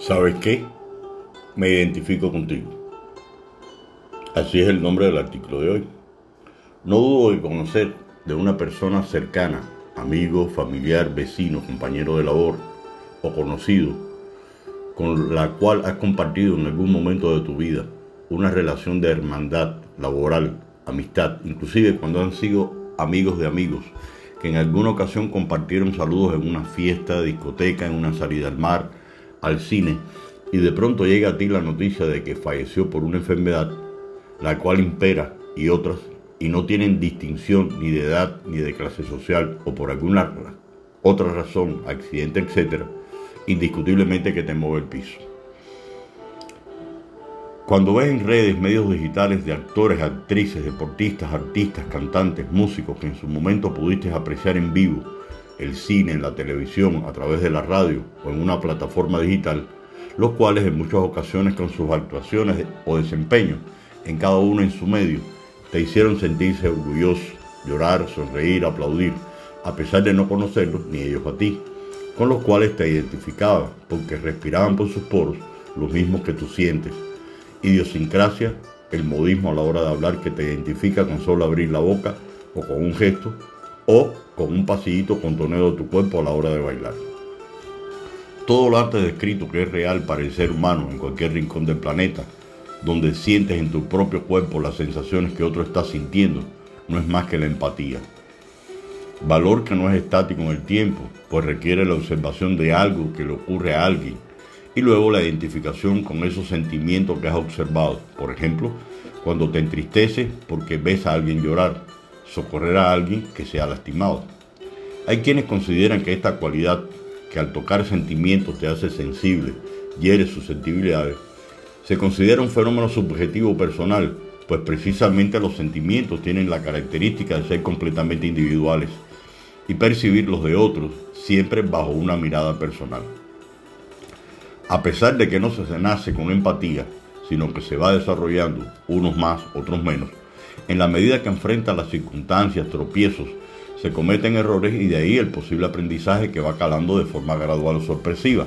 ¿Sabes qué? Me identifico contigo. Así es el nombre del artículo de hoy. No dudo de conocer de una persona cercana, amigo, familiar, vecino, compañero de labor o conocido, con la cual has compartido en algún momento de tu vida una relación de hermandad laboral, amistad, inclusive cuando han sido amigos de amigos, que en alguna ocasión compartieron saludos en una fiesta, discoteca, en una salida al mar, al cine y de pronto llega a ti la noticia de que falleció por una enfermedad, la cual impera y otras, y no tienen distinción ni de edad ni de clase social o por alguna otra razón, accidente, etc., indiscutiblemente que te mueve el piso. Cuando ves en redes, medios digitales de actores, actrices, deportistas, artistas, cantantes, músicos que en su momento pudiste apreciar en vivo, el cine, en la televisión, a través de la radio o en una plataforma digital, los cuales en muchas ocasiones con sus actuaciones o desempeños, en cada uno en su medio, te hicieron sentirse orgulloso, llorar, sonreír, aplaudir, a pesar de no conocerlos ni ellos a ti, con los cuales te identificabas, porque respiraban por sus poros los mismos que tú sientes. Idiosincrasia, el modismo a la hora de hablar que te identifica con solo abrir la boca o con un gesto, o con un pasillito contoneo de tu cuerpo a la hora de bailar. Todo lo arte descrito que es real para el ser humano en cualquier rincón del planeta, donde sientes en tu propio cuerpo las sensaciones que otro está sintiendo, no es más que la empatía. Valor que no es estático en el tiempo, pues requiere la observación de algo que le ocurre a alguien y luego la identificación con esos sentimientos que has observado. Por ejemplo, cuando te entristeces porque ves a alguien llorar, socorrer a alguien que se ha lastimado. Hay quienes consideran que esta cualidad, que al tocar sentimientos te hace sensible, hiere susceptibilidades, se considera un fenómeno subjetivo personal, pues precisamente los sentimientos tienen la característica de ser completamente individuales y percibir los de otros siempre bajo una mirada personal. A pesar de que no se nace con empatía, sino que se va desarrollando, unos más, otros menos, en la medida que enfrenta las circunstancias, tropiezos, se cometen errores y de ahí el posible aprendizaje que va calando de forma gradual o sorpresiva.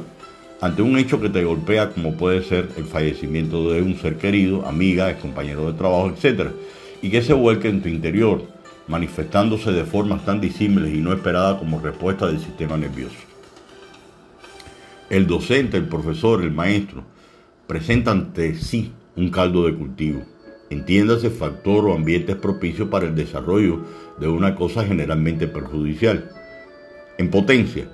Ante un hecho que te golpea como puede ser el fallecimiento de un ser querido, amiga, compañero de trabajo, etc. Y que se vuelque en tu interior, manifestándose de formas tan disímiles y no esperadas como respuesta del sistema nervioso. El docente, el profesor, el maestro, presenta ante sí un caldo de cultivo entiéndase factor o ambientes propicios para el desarrollo de una cosa generalmente perjudicial. En potencia,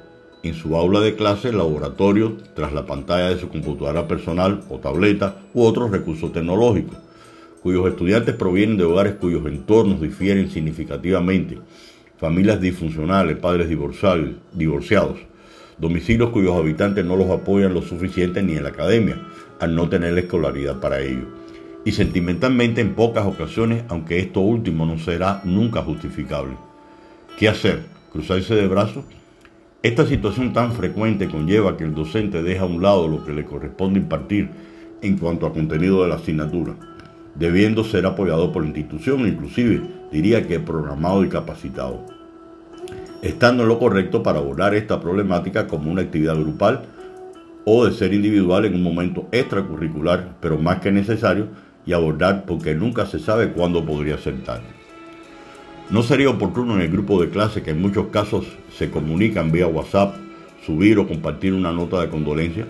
en su aula de clase, laboratorio, tras la pantalla de su computadora personal o tableta u otros recursos tecnológicos, cuyos estudiantes provienen de hogares cuyos entornos difieren significativamente, familias disfuncionales, padres divorciados, domicilios cuyos habitantes no los apoyan lo suficiente ni en la academia, al no tener la escolaridad para ello y sentimentalmente en pocas ocasiones, aunque esto último no será nunca justificable. ¿Qué hacer? ¿Cruzarse de brazos? Esta situación tan frecuente conlleva que el docente deja a un lado lo que le corresponde impartir en cuanto a contenido de la asignatura, debiendo ser apoyado por la institución, inclusive diría que programado y capacitado. Estando en lo correcto para abordar esta problemática como una actividad grupal o de ser individual en un momento extracurricular, pero más que necesario, y abordar porque nunca se sabe cuándo podría ser tarde. No sería oportuno en el grupo de clase que en muchos casos se comunican vía WhatsApp, subir o compartir una nota de condolencia.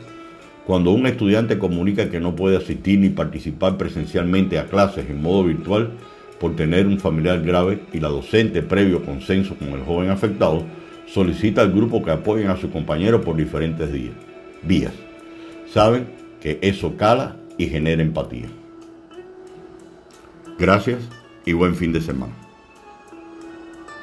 Cuando un estudiante comunica que no puede asistir ni participar presencialmente a clases en modo virtual por tener un familiar grave y la docente, previo consenso con el joven afectado, solicita al grupo que apoyen a su compañero por diferentes días, vías. Saben que eso cala y genera empatía. Gracias y buen fin de semana.